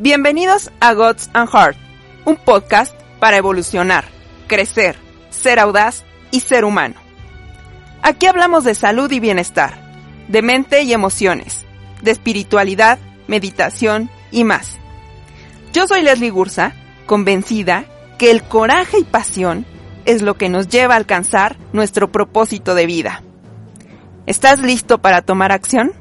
Bienvenidos a Gods and Heart, un podcast para evolucionar, crecer, ser audaz y ser humano. Aquí hablamos de salud y bienestar, de mente y emociones, de espiritualidad, meditación y más. Yo soy Leslie Gursa, convencida que el coraje y pasión es lo que nos lleva a alcanzar nuestro propósito de vida. ¿Estás listo para tomar acción?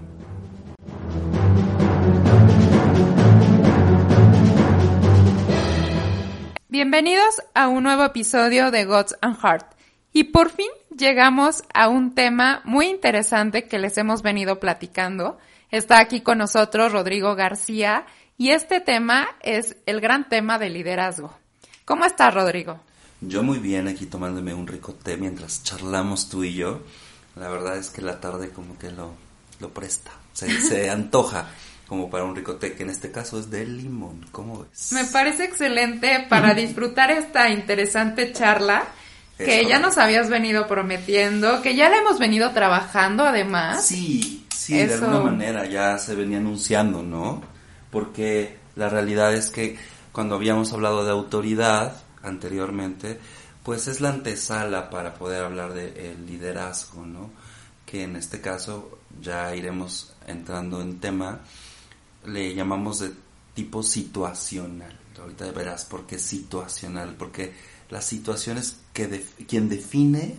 Bienvenidos a un nuevo episodio de Gods and Heart. Y por fin llegamos a un tema muy interesante que les hemos venido platicando. Está aquí con nosotros Rodrigo García y este tema es el gran tema de liderazgo. ¿Cómo estás, Rodrigo? Yo muy bien aquí tomándome un rico té mientras charlamos tú y yo. La verdad es que la tarde como que lo, lo presta, se, se antoja como para un ricote, que en este caso es de limón. ¿Cómo ves? Me parece excelente para disfrutar esta interesante charla que ya nos habías venido prometiendo, que ya la hemos venido trabajando además. Sí, sí, de alguna manera ya se venía anunciando, ¿no? Porque la realidad es que cuando habíamos hablado de autoridad anteriormente, pues es la antesala para poder hablar de liderazgo, ¿no? Que en este caso ya iremos entrando en tema le llamamos de tipo situacional. Ahorita verás por qué situacional, porque la situación es que quien define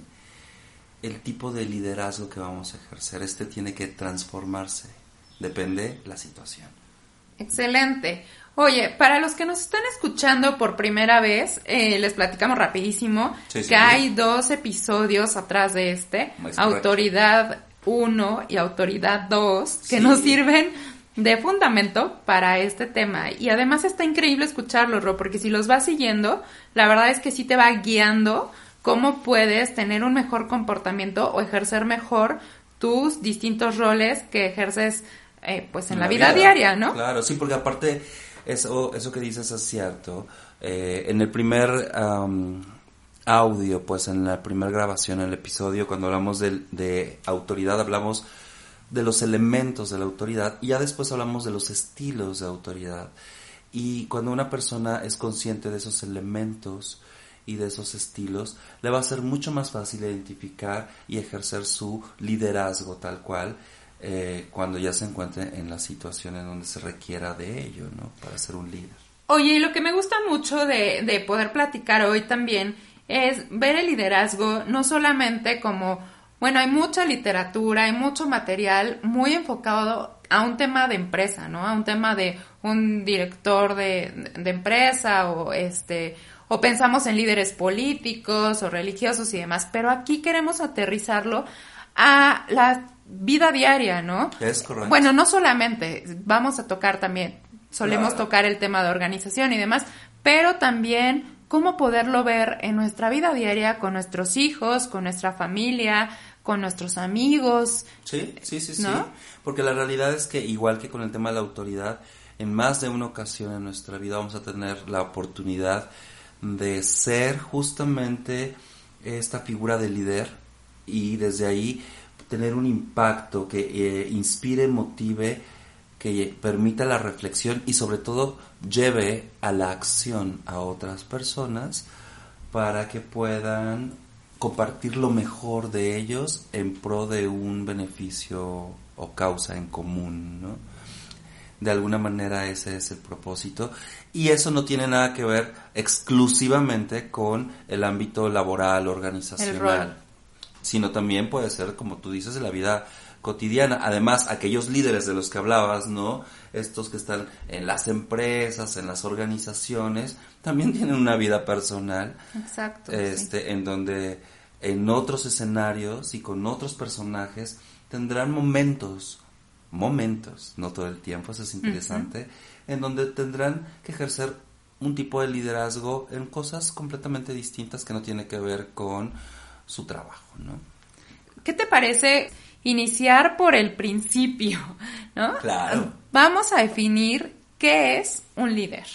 el tipo de liderazgo que vamos a ejercer. Este tiene que transformarse, depende la situación. Excelente. Oye, para los que nos están escuchando por primera vez, eh, les platicamos rapidísimo que hay dos episodios atrás de este, Autoridad 1 y Autoridad 2, que nos sirven de fundamento para este tema. Y además está increíble escucharlo, Ro, porque si los vas siguiendo, la verdad es que sí te va guiando cómo puedes tener un mejor comportamiento o ejercer mejor tus distintos roles que ejerces eh, pues en, la, vida, diaria, ¿no? Claro, sí, porque aparte eso, eso que dices es cierto. Eh, en el primer audio, pues en la primera grabación, en el episodio, cuando hablamos de, de autoridad, hablamos de los elementos de la autoridad y ya después hablamos de los estilos de autoridad. Y cuando una persona es consciente de esos elementos y de esos estilos, le va a ser mucho más fácil identificar y ejercer su liderazgo tal cual eh, cuando ya se encuentre en la situación en donde se requiera de ello, ¿no? Para ser un líder. Oye, y lo que me gusta mucho de, de poder platicar hoy también es ver el liderazgo no solamente como bueno, hay mucha literatura, hay mucho material muy enfocado a un tema de empresa, ¿no? A un tema de un director de, empresa o este o pensamos en líderes políticos o religiosos y demás, pero aquí queremos aterrizarlo a la vida diaria, ¿no? Es correcto. Bueno, no solamente, vamos a tocar también, solemos tocar el tema de organización y demás, pero también cómo poderlo ver en nuestra vida diaria con nuestros hijos, con nuestra familia, con nuestros amigos. Sí, sí, sí, sí. Porque la realidad es que igual que con el tema de la autoridad, en más de una ocasión en nuestra vida vamos a tener la oportunidad de ser justamente esta figura de líder y desde ahí tener un impacto que eh, inspire, motive, que permita la reflexión y sobre todo lleve a la acción a otras personas para que puedan compartir lo mejor de ellos en pro de un beneficio o causa en común, ¿no? De alguna manera ese es el propósito y eso no tiene nada que ver exclusivamente con el ámbito laboral, organizacional, sino también puede ser, como tú dices, en la vida cotidiana. Además, aquellos líderes de los que hablabas, ¿no? Estos que están en las empresas, en las organizaciones, también tienen una vida personal. Exacto. Este, en donde en otros escenarios y con otros personajes tendrán momentos, momentos, no todo el tiempo, eso es interesante, en donde tendrán que ejercer un tipo de liderazgo en cosas completamente distintas que no tiene que ver con su trabajo, ¿no? ¿Qué te parece iniciar por el principio, ¿no? Claro. Vamos a definir qué es un líder.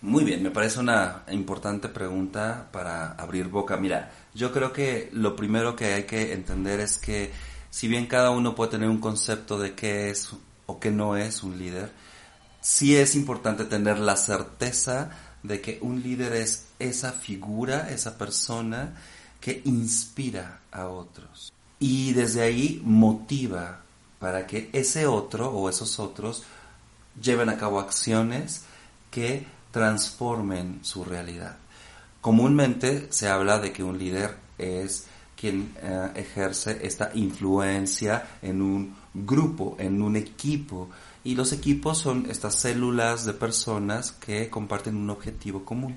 Muy bien, me parece una importante pregunta para abrir boca. Mira, yo creo que lo primero que hay que entender es que si bien cada uno puede tener un concepto de qué es o qué no es un líder, sí es importante tener la certeza de que un líder es esa figura, esa persona que inspira a otros. Y desde ahí motiva para que ese otro o esos otros lleven a cabo acciones que transformen su realidad. Comúnmente se habla de que un líder es quien eh, ejerce esta influencia en un grupo, en un equipo. Y los equipos son estas células de personas que comparten un objetivo común.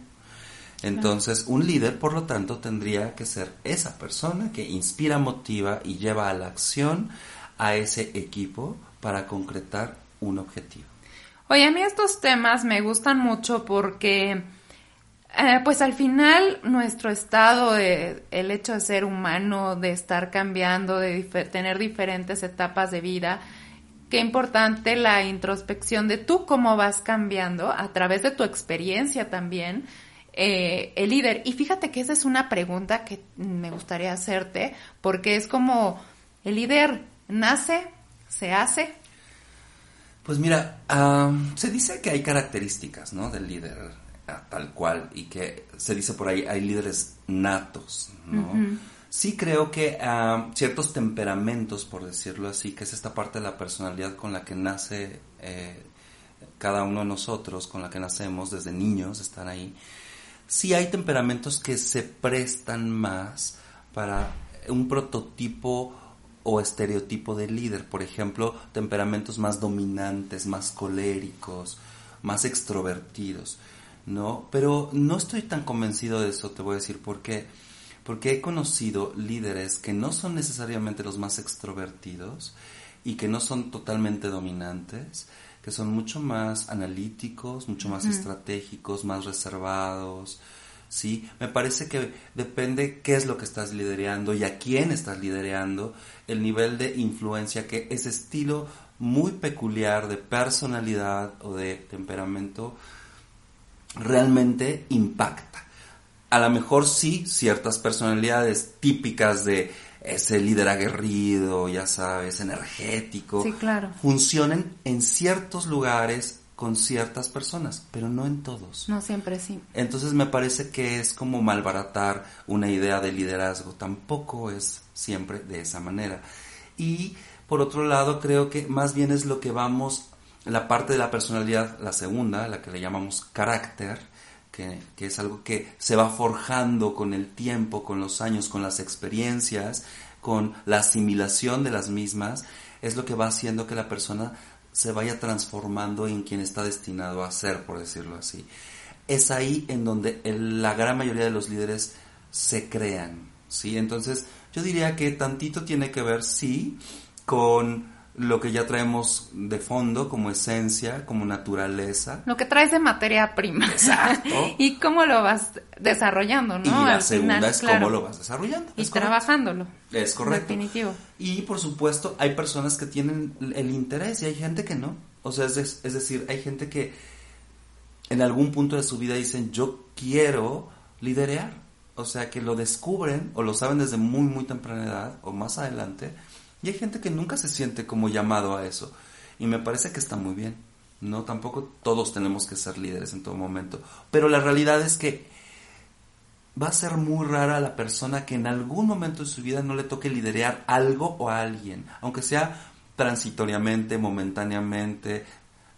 Entonces, un líder, por lo tanto, tendría que ser esa persona que inspira, motiva y lleva a la acción a ese equipo para concretar un objetivo. Oye, a mí estos temas me gustan mucho porque, eh, pues al final, nuestro estado, de, el hecho de ser humano, de estar cambiando, de tener diferentes etapas de vida, qué importante la introspección de tú cómo vas cambiando a través de tu experiencia también eh, el líder. Y fíjate que esa es una pregunta que me gustaría hacerte, porque es como, ¿el líder nace, se hace? Pues mira, se dice que hay características, ¿no? Del líder, tal cual, y que se dice por ahí, hay líderes natos, ¿no? Sí creo que ciertos temperamentos, por decirlo así, que es esta parte de la personalidad con la que nace eh, cada uno de nosotros, con la que nacemos desde niños, están ahí, sí hay temperamentos que se prestan más para un prototipo o estereotipo de líder, por ejemplo, temperamentos más dominantes, más coléricos, más extrovertidos, ¿no? Pero no estoy tan convencido de eso, te voy a decir por qué. Porque he conocido líderes que no son necesariamente los más extrovertidos y que no son totalmente dominantes, que son mucho más analíticos, mucho más estratégicos, más reservados, ¿sí? Me parece que depende qué es lo que estás liderando y a quién estás liderando, el nivel de influencia que ese estilo muy peculiar de personalidad o de temperamento realmente impacta. A lo mejor sí, ciertas personalidades típicas de ese líder aguerrido, ya sabes, energético, sí, claro. funcionen en ciertos lugares con ciertas personas, pero no en todos. No siempre sí. Entonces me parece que es como malbaratar una idea de liderazgo, tampoco es siempre de esa manera. Y por otro lado, creo que más bien es lo que vamos, la parte de la personalidad, la segunda, la que le llamamos carácter, que, es algo que se va forjando con el tiempo, con los años, con las experiencias, con la asimilación de las mismas, es lo que va haciendo que la persona se vaya transformando en quien está destinado a ser, por decirlo así. Es ahí en donde la gran mayoría de los líderes se crean, ¿sí? Entonces, yo diría que tantito tiene que ver, sí, con lo que ya traemos de fondo como esencia, como naturaleza. Lo que traes de materia prima. Exacto. y cómo lo vas desarrollando, ¿no? Y la segunda es cómo lo vas desarrollando. Y trabajándolo. Es correcto. Definitivo. Y por supuesto, hay personas que tienen el interés y hay gente que no. O sea, es, es decir, hay gente que en algún punto de su vida dicen, yo quiero liderear. O sea, que lo descubren o lo saben desde muy, muy temprana edad o más adelante y hay gente que nunca se siente como llamado a eso. Y me parece que está muy bien. No, tampoco todos tenemos que ser líderes en todo momento. Pero la realidad es que va a ser muy rara la persona que en algún momento de su vida no le toque liderear algo o a alguien, aunque sea transitoriamente, momentáneamente,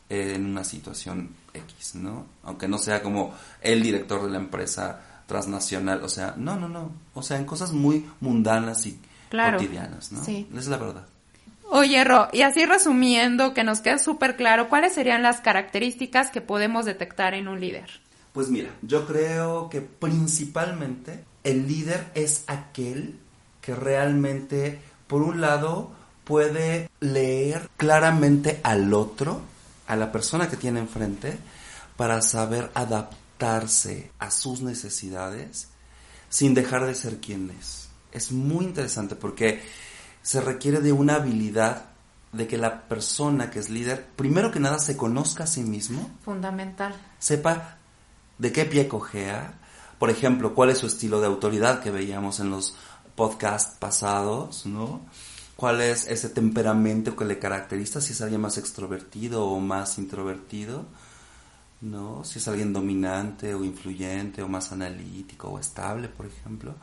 en una situación X, ¿no? Aunque no sea como el director de la empresa transnacional, o sea, no, no, no, o sea, en cosas muy mundanas y cotidianas, ¿no? Sí. es la verdad. Oye, Ro, y así resumiendo, que nos quede súper claro, ¿cuáles serían las características que podemos detectar en un líder? Pues mira, yo creo que principalmente el líder es aquel que realmente, por un lado, puede leer claramente al otro, a la persona que tiene enfrente, para saber adaptarse a sus necesidades sin dejar de ser quien es. Es muy interesante porque se requiere de una habilidad de que la persona que es líder, primero que nada, se conozca a sí mismo. Fundamental. Sepa de qué pie cojea. Por ejemplo, cuál es su estilo de autoridad que veíamos en los podcasts pasados, ¿no? ¿Cuál es ese temperamento que le caracteriza? Si es alguien más extrovertido o más introvertido, ¿no? Si es alguien dominante o influyente o más analítico o estable, por ejemplo.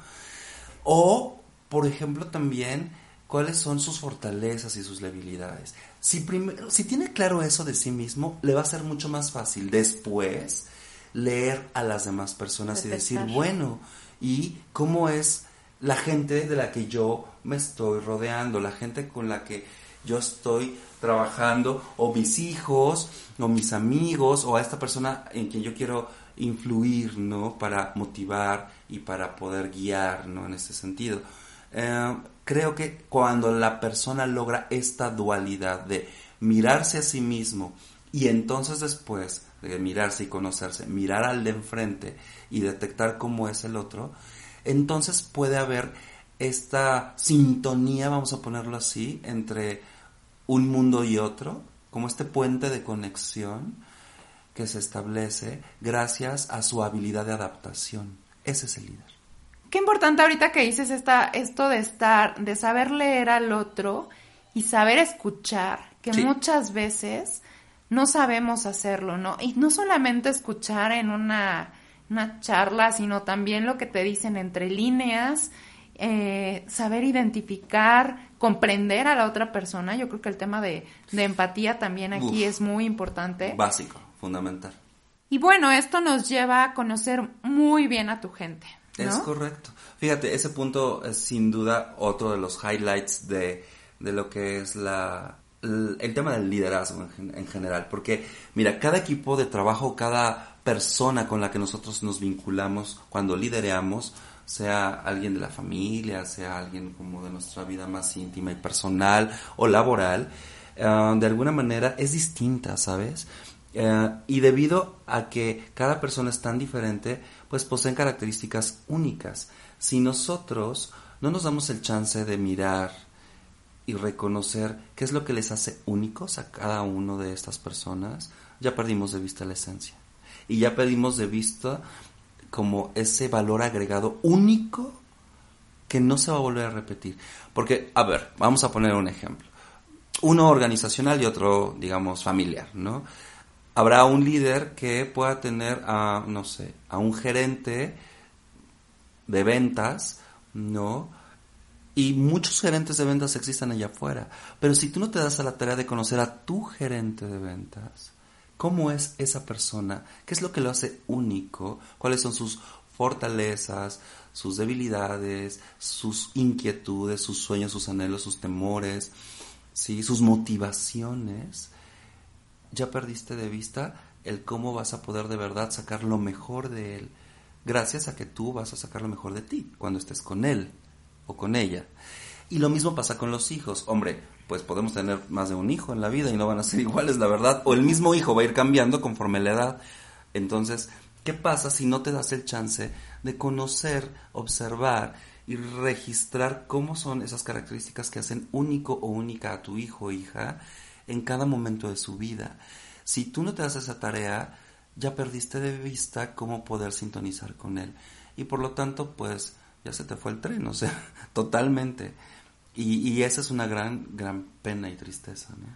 O, por ejemplo, también cuáles son sus fortalezas y sus debilidades. Si, primero, si tiene claro eso de sí mismo, le va a ser mucho más fácil después leer a las demás personas y decir, bueno, ¿y cómo es la gente de la que yo me estoy rodeando, la gente con la que yo estoy trabajando, o mis hijos, o mis amigos, o a esta persona en quien yo quiero influir, ¿no? Para motivar y para poder guiar, ¿no? En ese sentido. Eh, creo que cuando la persona logra esta dualidad de mirarse a sí mismo y entonces después de mirarse y conocerse, mirar al de enfrente y detectar cómo es el otro, entonces puede haber esta sintonía, vamos a ponerlo así, entre un mundo y otro, como este puente de conexión que se establece gracias a su habilidad de adaptación. Ese es el líder. Qué importante ahorita que dices esta, esto de estar, de saber leer al otro y saber escuchar, que muchas veces no sabemos hacerlo, ¿no? Y no solamente escuchar en una, una charla, sino también lo que te dicen entre líneas, eh, saber identificar, comprender a la otra persona. Yo creo que el tema de, empatía también aquí es muy importante. Básico, fundamental. Y bueno, esto nos lleva a conocer muy bien a tu gente. Es correcto. Fíjate, ese punto es sin duda otro de los highlights de, lo que es la, el, tema del liderazgo en, general. Porque, mira, cada equipo de trabajo, cada persona con la que nosotros nos vinculamos cuando lidereamos, sea alguien de la familia, sea alguien como de nuestra vida más íntima y personal o laboral, eh, de alguna manera es distinta, ¿sabes? Eh, y debido a que cada persona es tan diferente, pues poseen características únicas. Si nosotros no nos damos el chance de mirar y reconocer qué es lo que les hace únicos a cada uno de estas personas, ya perdimos de vista la esencia. Y ya perdimos de vista como ese valor agregado único que no se va a volver a repetir. Porque, a ver, vamos a poner un ejemplo. Uno organizacional y otro, digamos, familiar, ¿no? habrá un líder que pueda tener a, no sé, a un gerente de ventas, ¿no? Y muchos gerentes de ventas existen allá afuera. Pero si tú no te das a la tarea de conocer a tu gerente de ventas, ¿cómo es esa persona? ¿Qué es lo que lo hace único? ¿Cuáles son sus fortalezas, sus debilidades, sus inquietudes, sus sueños, sus anhelos, sus temores, ¿sí? sus motivaciones? ya perdiste de vista el cómo vas a poder de verdad sacar lo mejor de él, gracias a que tú vas a sacar lo mejor de ti cuando estés con él o con ella. Y lo mismo pasa con los hijos. Hombre, pues podemos tener más de un hijo en la vida y no van a ser iguales, la verdad. O el mismo hijo va a ir cambiando conforme la edad. Entonces, ¿qué pasa si no te das el chance de conocer, observar y registrar cómo son esas características que hacen único o única a tu hijo o hija? en cada momento de su vida. Si tú no te das esa tarea, ya perdiste de vista cómo poder sintonizar con él. Y por lo tanto, pues ya se te fue el tren, o sea, totalmente. Y, esa es una gran, gran pena y tristeza. ¿no?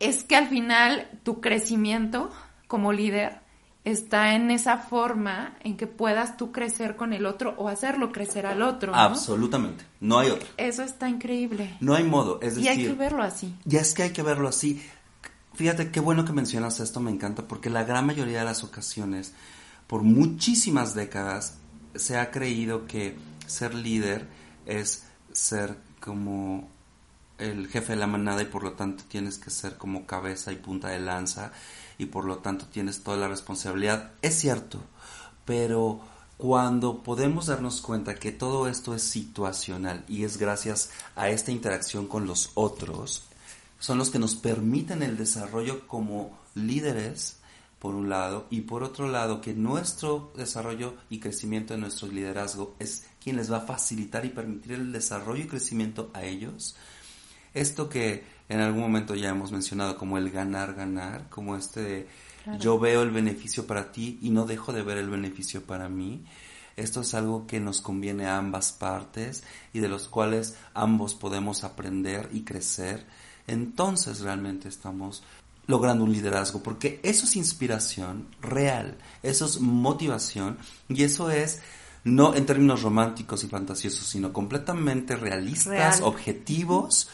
Es que al final tu crecimiento como líder está en esa forma en que puedas tú crecer con el otro o hacerlo crecer al otro. Absolutamente, no hay otra. Eso está increíble. No hay modo, es decir... Y hay que verlo así. Ya es que hay que verlo así. Fíjate qué bueno que mencionas esto, me encanta, porque la gran mayoría de las ocasiones, por muchísimas décadas, se ha creído que ser líder es ser como el jefe de la manada y por lo tanto tienes que ser como cabeza y punta de lanza y por lo tanto tienes toda la responsabilidad. Es cierto, pero cuando podemos darnos cuenta que todo esto es situacional y es gracias a esta interacción con los otros, son los que nos permiten el desarrollo como líderes, por un lado, y por otro lado, que nuestro desarrollo y crecimiento de nuestro liderazgo es quien les va a facilitar y permitir el desarrollo y crecimiento a ellos. Esto que en algún momento ya hemos mencionado como el ganar, ganar, como este yo veo el beneficio para ti y no dejo de ver el beneficio para mí. Esto es algo que nos conviene a ambas partes y de los cuales ambos podemos aprender y crecer. Entonces realmente estamos logrando un liderazgo, porque eso es inspiración real, eso es motivación y eso es no en términos románticos y fantasiosos, sino completamente realistas, objetivos,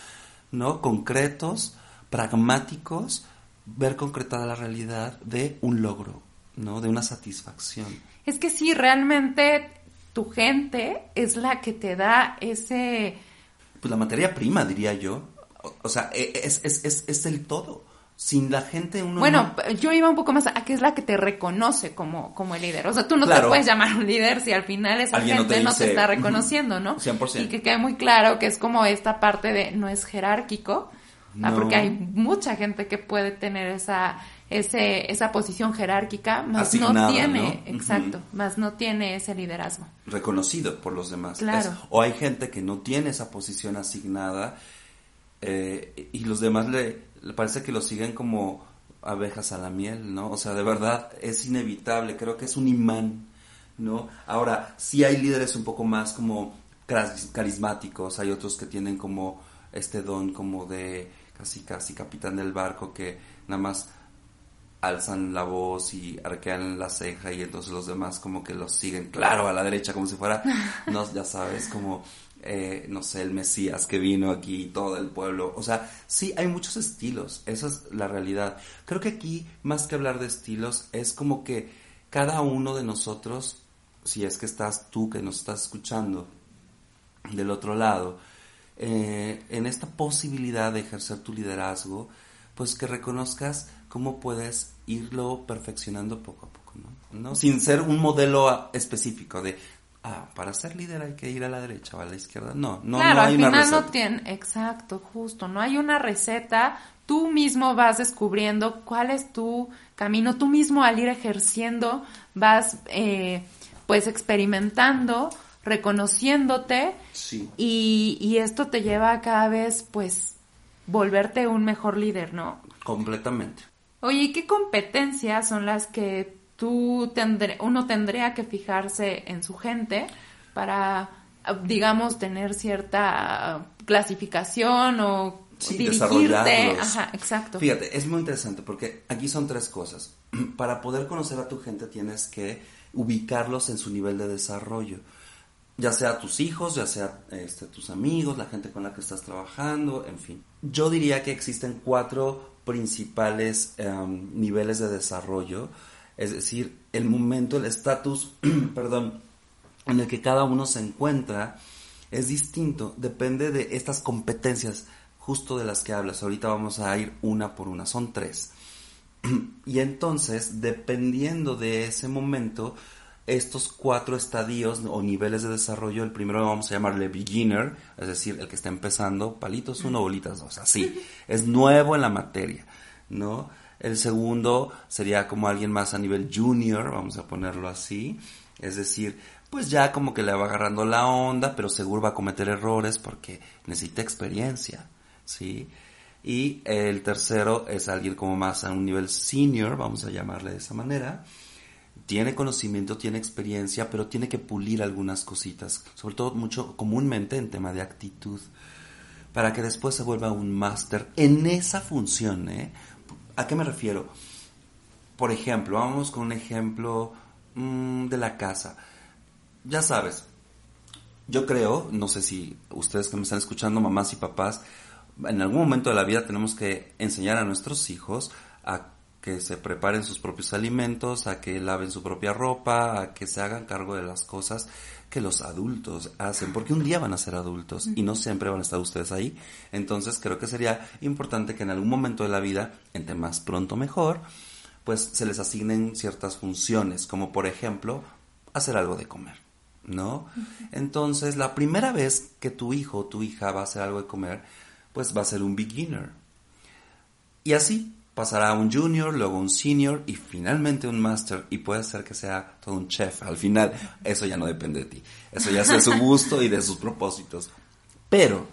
¿no? concretos, pragmáticos ver concretada la realidad de un logro, ¿no? De una satisfacción. Es que sí, realmente tu gente es la que te da ese... Pues la materia prima, diría yo. O, sea, e, es, es, es, es, el todo. Sin la gente uno... Bueno, yo iba un poco más a que es la que te reconoce como, como el líder. O sea, tú no te puedes llamar un líder si al final esa gente no te, está reconociendo, ¿no? 100%. Y que quede muy claro que es como esta parte de no es jerárquico, Ah, porque hay mucha gente que puede tener esa, ese, esa posición jerárquica, más no tiene, exacto, más no tiene ese liderazgo. Reconocido por los demás. Claro. o hay gente que no tiene esa posición asignada eh, y los demás le parece que lo siguen como abejas a la miel, ¿no? O sea, de verdad es inevitable, creo que es un imán, ¿no? Ahora, sí hay líderes un poco más como carismáticos, hay otros que tienen como este don como de casi casi capitán del barco que nada más alzan la voz y arquean la ceja y entonces los demás como que los siguen claro a la derecha como si fuera no ya sabes como eh, no sé el Mesías que vino aquí todo el pueblo. O sea sí hay muchos estilos esa es la realidad. Creo que aquí más que hablar de estilos es como que cada uno de nosotros si es que estás tú que nos estás escuchando del otro lado eh, en esta posibilidad de ejercer tu liderazgo, pues que reconozcas cómo puedes irlo perfeccionando poco a poco, ¿no? Sin ser un modelo específico de, ah, para ser líder hay que ir a la derecha o a la izquierda. No, no, claro, hay al final no tiene, exacto, justo, no hay una receta. Tú mismo vas descubriendo cuál es tu camino, tú mismo al ir ejerciendo vas, eh, pues, experimentando reconociéndote y, y, esto te lleva a cada vez pues volverte un mejor líder, ¿no? Completamente. Oye, ¿y qué competencias son las que tú tendré, uno tendría que fijarse en su gente para, digamos, tener cierta clasificación o sí, dirigirte? Ajá, exacto. Fíjate, es muy interesante porque aquí son tres cosas. Para poder conocer a tu gente tienes que ubicarlos en su nivel de desarrollo ya sea tus hijos, ya sea este, tus amigos, la gente con la que estás trabajando, en fin. Yo diría que existen cuatro principales em, niveles de desarrollo, es decir, el momento, el estatus, perdón, en el que cada uno se encuentra es distinto, depende de estas competencias justo de las que hablas. Ahorita vamos a ir una por una, son tres. Y entonces, dependiendo de ese momento, estos cuatro estadios o niveles de desarrollo, el primero vamos a llamarle beginner, es decir, el que está empezando, palitos uno, bolitas dos, así, es nuevo en la materia, ¿no? El segundo sería como alguien más a nivel junior, vamos a ponerlo así, es decir, pues ya como que le va agarrando la onda, pero seguro va a cometer errores porque necesita experiencia, ¿sí? Y el tercero es alguien como más a un nivel senior, vamos a llamarle de esa manera, tiene conocimiento, tiene experiencia, pero tiene que pulir algunas cositas, sobre todo mucho comúnmente en tema de actitud, para que después se vuelva un máster en esa función. ¿eh? ¿A qué me refiero? Por ejemplo, vamos con un ejemplo mm, de la casa. Ya sabes, yo creo, no sé si ustedes que me están escuchando, mamás y papás, en algún momento de la vida tenemos que enseñar a nuestros hijos a que se preparen sus propios alimentos, a que laven su propia ropa, a que se hagan cargo de las cosas que los adultos hacen, porque un día van a ser adultos y no siempre van a estar ustedes ahí. Entonces creo que sería importante que en algún momento de la vida, entre más pronto mejor, pues se les asignen ciertas funciones, como por ejemplo hacer algo de comer, ¿no? Entonces la primera vez que tu hijo o tu hija va a hacer algo de comer, pues va a ser un beginner. Y así pasará a un junior, luego un senior y finalmente un master y puede ser que sea todo un chef. Al final, eso ya no depende de ti. Eso ya es de su gusto y de sus propósitos. Pero,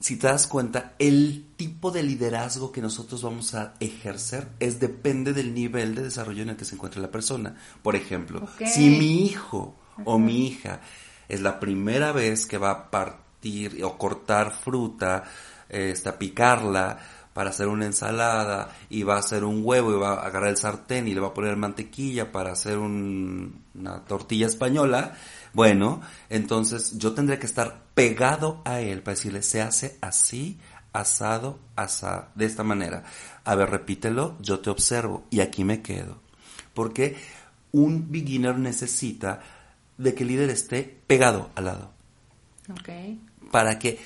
si te das cuenta, el tipo de liderazgo que nosotros vamos a ejercer es depende del nivel de desarrollo en el que se encuentra la persona. Por ejemplo, si mi hijo o mi hija es la primera vez que va a partir o cortar fruta, este, picarla, para hacer una ensalada y va a hacer un huevo y va a agarrar el sartén y le va a poner mantequilla para hacer una tortilla española, bueno, entonces yo tendré que estar pegado a él para decirle, se hace así, asado, asado, de esta manera. A ver, repítelo, yo te observo y aquí me quedo. Porque un beginner necesita de que el líder esté pegado al lado. Para que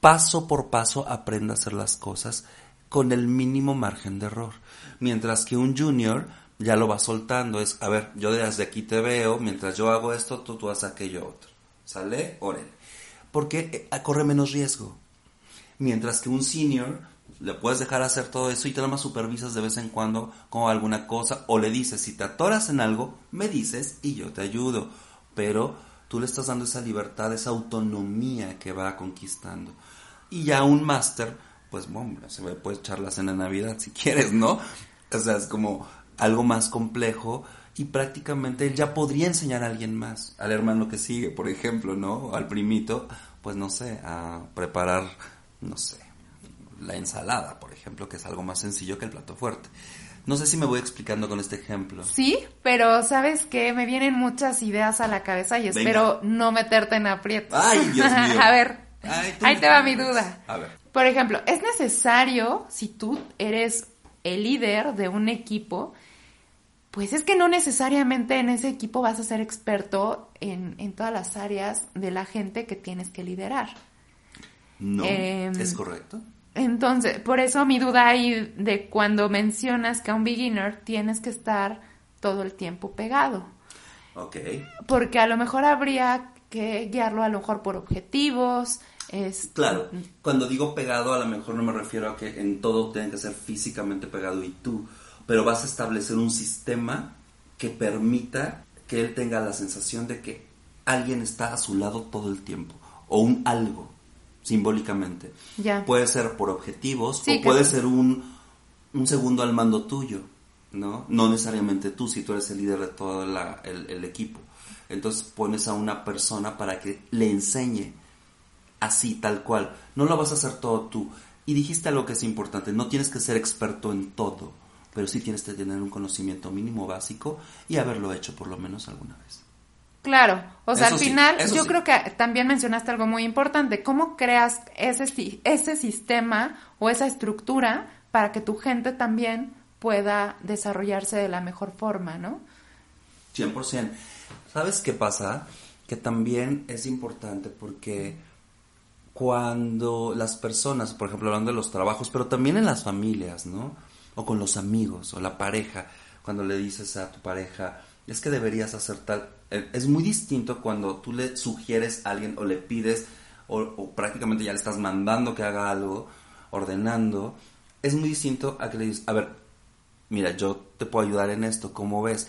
paso por paso aprenda a hacer las cosas con el mínimo margen de error. Mientras que un junior ya lo va soltando, es, a ver, yo desde aquí te veo, mientras yo hago esto, tú, tú haces aquello otro. ¿Sale? Órale. Porque eh, corre menos riesgo. Mientras que un senior le puedes dejar hacer todo eso y te más supervisas de vez en cuando con alguna cosa o le dices, si te atoras en algo, me dices y yo te ayudo. Pero tú le estás dando esa libertad, esa autonomía que va conquistando. Y ya un máster, pues bueno, se puede echar la cena Navidad si quieres, ¿no? O sea, es como algo más complejo y prácticamente él ya podría enseñar a alguien más, al hermano que sigue, por ejemplo, ¿no? Al primito, pues no sé, a preparar, no sé, la ensalada, por ejemplo, que es algo más sencillo que el plato fuerte. No sé si me voy explicando con este ejemplo. Sí, pero sabes que me vienen muchas ideas a la cabeza y espero no meterte en aprietos. Ay, Dios mío. a ver, ahí te va mi duda. A ver. Por ejemplo, es necesario, si tú eres el líder de un equipo, pues es que no necesariamente en ese equipo vas a ser experto en, en todas las áreas de la gente que tienes que liderar. No, em, es correcto. Entonces, por eso mi duda ahí de cuando mencionas que a un beginner tienes que estar todo el tiempo pegado. Ok. Porque a lo mejor habría que guiarlo a lo mejor por objetivos. Es... Claro, cuando digo pegado a lo mejor no me refiero a que en todo tenga que ser físicamente pegado y tú, pero vas a establecer un sistema que permita que él tenga la sensación de que alguien está a su lado todo el tiempo o un algo simbólicamente. Puede ser por objetivos o puede ser un, un, segundo al mando tuyo, ¿no? No necesariamente tú, si tú eres el líder de todo el, equipo. Entonces pones a una persona para que le enseñe así, tal cual. No lo vas a hacer todo tú. Y dijiste algo que es importante, no tienes que ser experto en todo, pero sí tienes que tener un conocimiento mínimo básico y haberlo hecho por lo menos alguna vez. Claro, o sea, al final yo creo que también mencionaste algo muy importante, ¿cómo creas ese, ese sistema o esa estructura para que tu gente también pueda desarrollarse de la mejor forma, ¿no? 100%. ¿Sabes qué pasa? Que también es importante porque cuando las personas, por ejemplo, hablando de los trabajos, pero también en las familias, ¿no? O con los amigos o la pareja, cuando le dices a tu pareja, es que deberías hacer tal, eh, es muy distinto cuando tú le sugieres a alguien o le pides o, prácticamente ya le estás mandando que haga algo, ordenando. Es muy distinto a que le dices, a ver, mira, yo te puedo ayudar en esto, ¿cómo ves?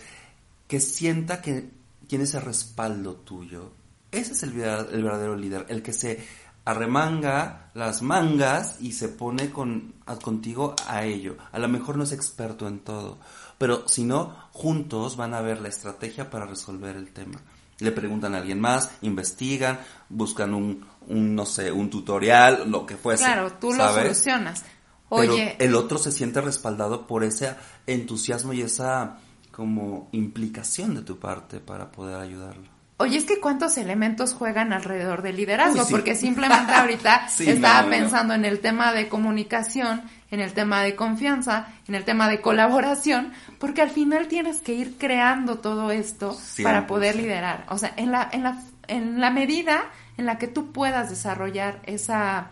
Que sienta que tiene ese respaldo tuyo. Ese es el, el verdadero líder, el que se arremanga las mangas y se pone con, contigo a ello. A lo mejor no es experto en todo, pero si no, juntos van a ver la estrategia para resolver el tema. Le preguntan a alguien más, investigan, buscan un, no sé, un tutorial, lo que fuese. Claro, tú lo solucionas. Oye. El otro se siente respaldado por ese entusiasmo y esa como implicación de tu parte para poder ayudarlo. Oye, es que cuántos elementos juegan alrededor del liderazgo, porque simplemente ahorita estaba pensando en el tema de comunicación, en el tema de confianza, en el tema de colaboración, porque al final tienes que ir creando todo esto para poder liderar. O sea, en la, en la, en la medida en la que tú puedas desarrollar esa,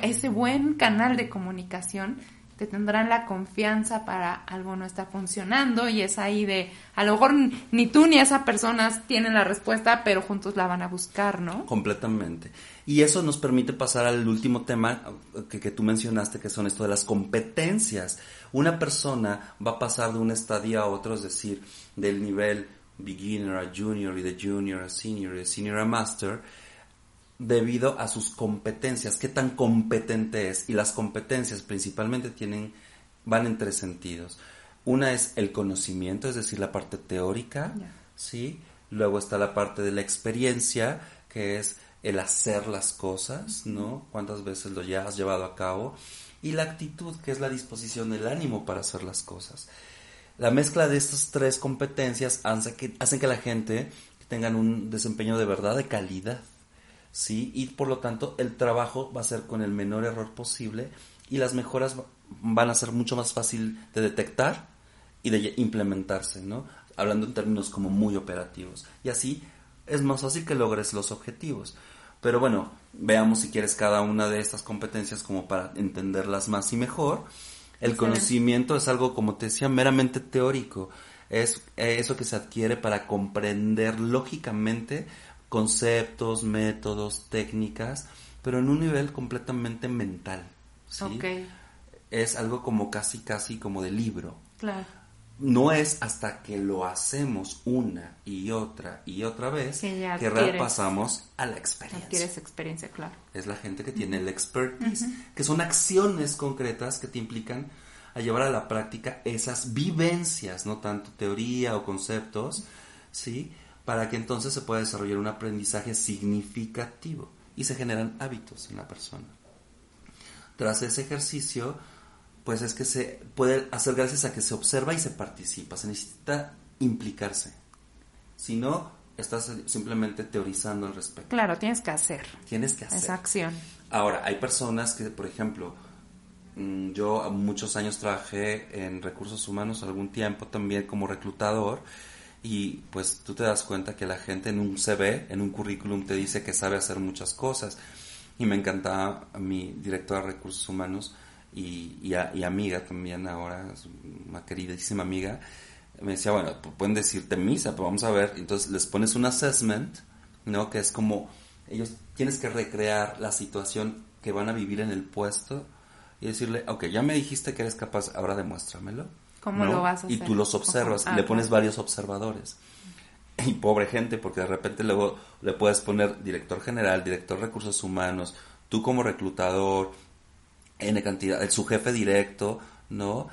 ese buen canal de comunicación, te tendrán la confianza para algo no está funcionando y es ahí de, a lo mejor ni tú ni esa persona tienen la respuesta, pero juntos la van a buscar, ¿no? Completamente. Y eso nos permite pasar al último tema que, que tú mencionaste, que son esto de las competencias. Una persona va a pasar de un estadio a otro, es decir, del nivel beginner a junior y de junior a senior y de senior a master, debido a sus competencias, qué tan competente es. Y las competencias principalmente tienen, van en tres sentidos. Una es el conocimiento, es decir, la parte teórica, ¿sí? Luego está la parte de la experiencia, que es el hacer las cosas, ¿no? Cuántas veces lo ya has llevado a cabo. Y la actitud, que es la disposición del ánimo para hacer las cosas. La mezcla de estas tres competencias hace que, hacen que la gente tenga un desempeño de verdad de calidad. ¿Sí? Y por lo tanto el trabajo va a ser con el menor error posible y las mejoras van a ser mucho más fácil de detectar y de implementarse, ¿no? Hablando en términos como muy operativos. Y así es más fácil que logres los objetivos. Pero bueno, veamos si quieres cada una de estas competencias como para entenderlas más y mejor. El conocimiento es algo, como te decía, meramente teórico. Es eso que se adquiere para comprender lógicamente conceptos, métodos, técnicas, pero en un nivel completamente mental. ¿sí? Es algo como casi, casi como de libro. Claro. No es hasta que lo hacemos una y otra y otra vez que, que pasamos a la experiencia. Adquieres experiencia, claro. Es la gente que tiene el expertise, que son acciones concretas que te implican a llevar a la práctica esas vivencias, no tanto teoría o conceptos, ¿sí? Para que entonces se pueda desarrollar un aprendizaje significativo y se generan hábitos en la persona. Tras ese ejercicio, pues es que se puede hacer gracias a que se observa y se participa, se necesita implicarse. Si no, estás simplemente teorizando al respecto. Claro, tienes que hacer. Tienes que hacer. Esa acción. Ahora, hay personas que, por ejemplo, mm, yo muchos años trabajé en recursos humanos, algún tiempo también como reclutador, y pues tú te das cuenta que la gente en un CV, en un currículum, te dice que sabe hacer muchas cosas. Y me encantaba mi directora de recursos humanos y, y, amiga también ahora, una queridísima amiga, me decía, bueno, pueden decirte misa, pero vamos a ver. Entonces les pones un assessment, ¿no? Que es como, ellos tienes que recrear la situación que van a vivir en el puesto y decirle, ok, ya me dijiste que eres capaz, ahora demuéstramelo ¿Cómo lo vas a hacer? Y tú los observas, y le ah, pones varios observadores. Y pobre gente, porque de repente luego le puedes poner director general, director de recursos humanos, tú como reclutador, N cantidad, su jefe directo, ¿no?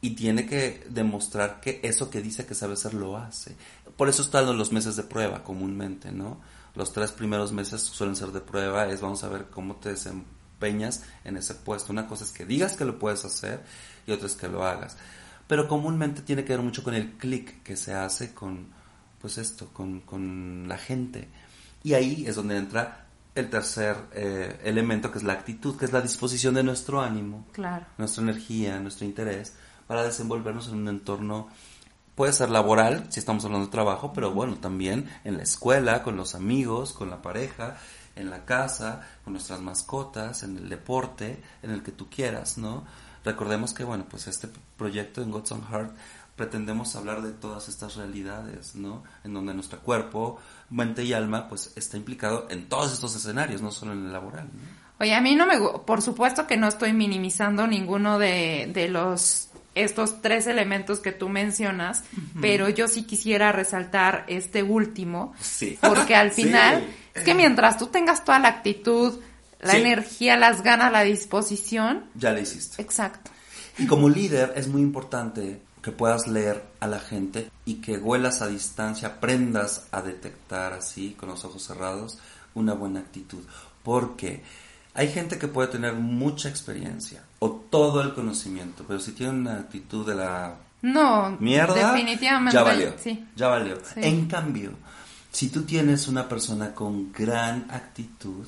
Y tiene que demostrar que eso que dice que sabe hacer lo hace. Por eso están los meses de prueba comúnmente, ¿no? Los tres primeros meses suelen ser de prueba, es vamos a ver cómo te desempeñas en ese puesto. Una cosa es que digas que lo puedes hacer y otras que lo hagas. Pero comúnmente tiene que ver mucho con el clic que se hace con, pues esto, con, con la gente. Y ahí es donde entra el tercer eh, elemento, que es la actitud, que es la disposición de nuestro ánimo, claro. nuestra energía, nuestro interés, para desenvolvernos en un entorno, puede ser laboral, si estamos hablando de trabajo, pero bueno, también en la escuela, con los amigos, con la pareja, en la casa, con nuestras mascotas, en el deporte, en el que tú quieras, ¿no? Recordemos que, bueno, pues este proyecto en God's on Heart pretendemos hablar de todas estas realidades, ¿no? En donde nuestro cuerpo, mente y alma, pues está implicado en todos estos escenarios, no solo en el laboral. Oye, a mí no me, por supuesto que no estoy minimizando ninguno de, de los estos tres elementos que tú mencionas, pero yo sí quisiera resaltar este último, sí. porque al final es que mientras tú tengas toda la actitud, la energía, las ganas, la disposición. Ya la hiciste. Exacto. Y como líder es muy importante que puedas leer a la gente y que huelas a distancia, aprendas a detectar así, con los ojos cerrados, una buena actitud. Porque hay gente que puede tener mucha experiencia o todo el conocimiento, pero si tiene una actitud de la no, mierda, definitivamente, ya valió. Sí. Ya valió. En cambio, Si tú tienes una persona con gran actitud,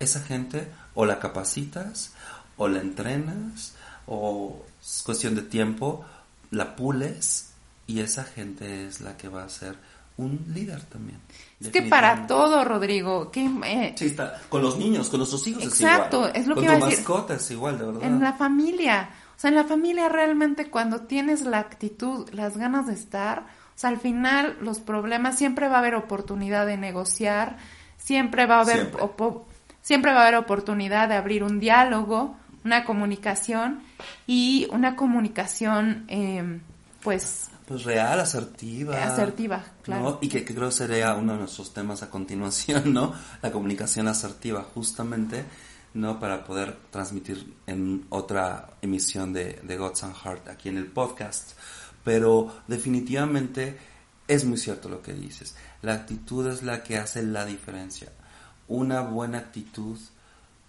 esa gente o la capacitas, o la entrenas, o es cuestión de tiempo, la pules y esa gente es la que va a ser un líder también. Es que para todo, Rodrigo. Que, eh, sí, está. Con los niños, con nuestros hijos exacto, es igual. es lo con que tu mascota es igual, de verdad. En la familia. O sea, en la familia realmente cuando tienes la actitud, las ganas de estar, o sea, al final los problemas siempre va a haber oportunidad de negociar, siempre va a haber siempre, va a haber oportunidad de abrir un diálogo, una comunicación y una comunicación, eh, pues pues real, asertiva. Asertiva, claro. Y que, creo sería uno de nuestros temas a continuación, ¿no? La comunicación asertiva, justamente, ¿no? Para poder transmitir en otra emisión de, de Gods and Heart aquí en el podcast. Pero definitivamente es muy cierto lo que dices. La actitud es la que hace la diferencia. Una buena actitud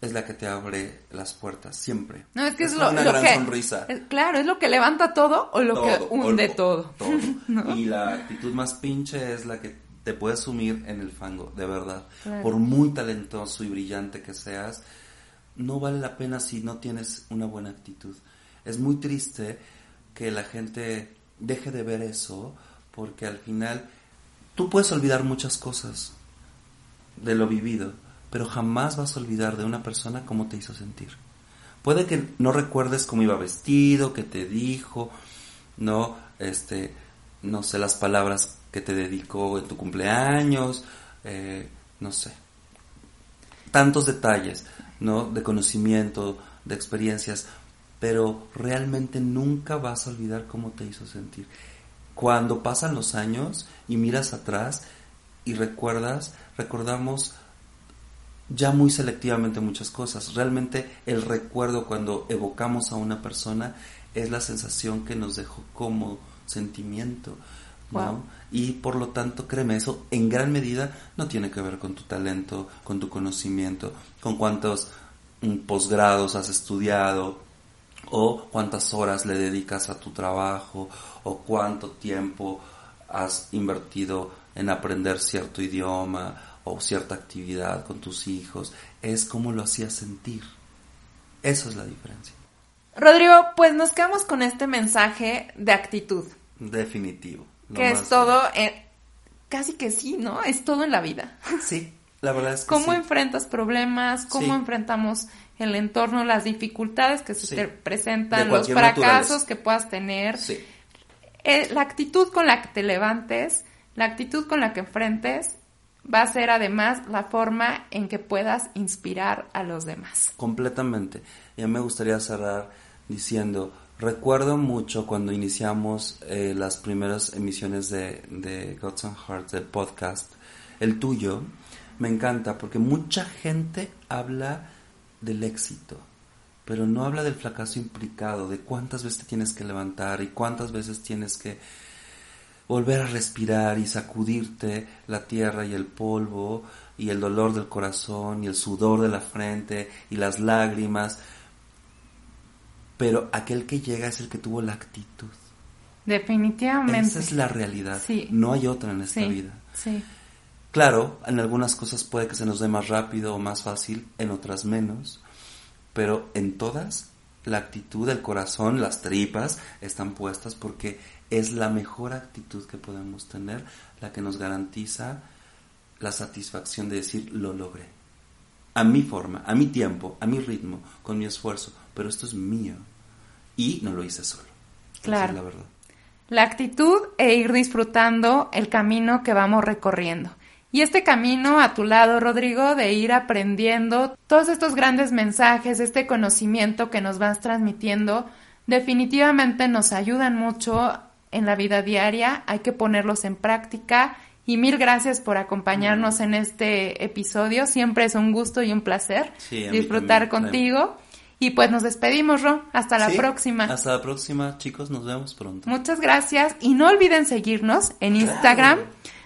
es la que te abre las puertas, siempre. No, es que es, lo, una gran sonrisa. claro, es lo que levanta todo o lo que hunde todo. Y la actitud más pinche es la que te puede sumir en el fango, de verdad. Por muy talentoso y brillante que seas, no vale la pena si no tienes una buena actitud. Es muy triste que la gente deje de ver eso, porque al final tú puedes olvidar muchas cosas de lo vivido pero jamás vas a olvidar de una persona cómo te hizo sentir. Puede que no recuerdes cómo iba vestido, qué te dijo, no, este, no sé las palabras que te dedicó en tu cumpleaños, eh, no sé, tantos detalles, ¿no? De conocimiento, de experiencias, pero realmente nunca vas a olvidar cómo te hizo sentir. Cuando pasan los años y miras atrás y recuerdas, recordamos ya muy selectivamente muchas cosas. Realmente el recuerdo cuando evocamos a una persona es la sensación que nos dejó como sentimiento. ¿no? Y por lo tanto, créeme, eso en gran medida no tiene que ver con tu talento, con tu conocimiento, con cuántos mm, posgrados has estudiado, o cuántas horas le dedicas a tu trabajo, o cuánto tiempo has invertido en aprender cierto idioma, o cierta actividad con tus hijos, es como lo hacías sentir. Eso es la diferencia. Rodrigo, pues nos quedamos con este mensaje de actitud. Definitivo. Que es todo, eh, casi que sí, ¿no? Es todo en la vida. Sí, la verdad es que ¿Cómo enfrentas problemas? ¿Cómo enfrentamos el entorno, las dificultades que se te presentan, los fracasos que puedas tener? Sí. Eh, la actitud con la que te levantes, la actitud con la que enfrentes va a ser además la forma en que puedas inspirar a los demás. Completamente. Ya me gustaría cerrar diciendo, recuerdo mucho cuando iniciamos eh, las primeras emisiones de, de Gods and Hearts, del podcast, el tuyo, me encanta porque mucha gente habla del éxito, pero no habla del fracaso implicado, de cuántas veces te tienes que levantar y cuántas veces tienes que volver a respirar y sacudirte la tierra y el polvo y el dolor del corazón y el sudor de la frente y las lágrimas. Pero aquel que llega es el que tuvo la actitud. Definitivamente. Esa es la realidad. No hay otra en esta vida. Sí. Claro, en algunas cosas puede que se nos dé más rápido o más fácil, en otras menos, pero en todas la actitud, el corazón, las tripas están puestas porque es la mejor actitud que podemos tener, la que nos garantiza la satisfacción de decir lo logré. A mi forma, a mi tiempo, a mi ritmo, con mi esfuerzo, pero esto es mío y no lo hice solo. Claro. la verdad. La actitud e ir disfrutando el camino que vamos recorriendo. Y este camino a tu lado, Rodrigo, de ir aprendiendo todos estos grandes mensajes, este conocimiento que nos vas transmitiendo, definitivamente nos ayudan mucho en la vida diaria, hay que ponerlos en práctica y mil gracias por acompañarnos en este episodio. Siempre es un gusto y un placer disfrutar contigo. Y pues nos despedimos, Ro. Hasta la próxima. Hasta la próxima, chicos. Nos vemos pronto. Muchas gracias. Y no olviden seguirnos en Instagram,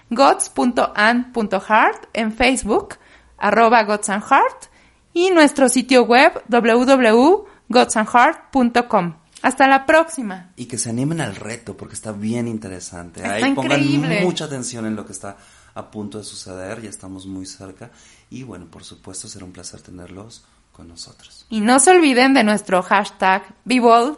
gods.and.heart, en Facebook, arroba godsandheart, y nuestro sitio web www.godsandheart.com. Hasta la próxima. Y que se animen al reto porque está bien interesante. Ahí pongan mucha atención en lo que está a punto de suceder, ya estamos muy cerca y bueno, por supuesto será un placer tenerlos con nosotros. Y no se olviden de nuestro hashtag BeBold,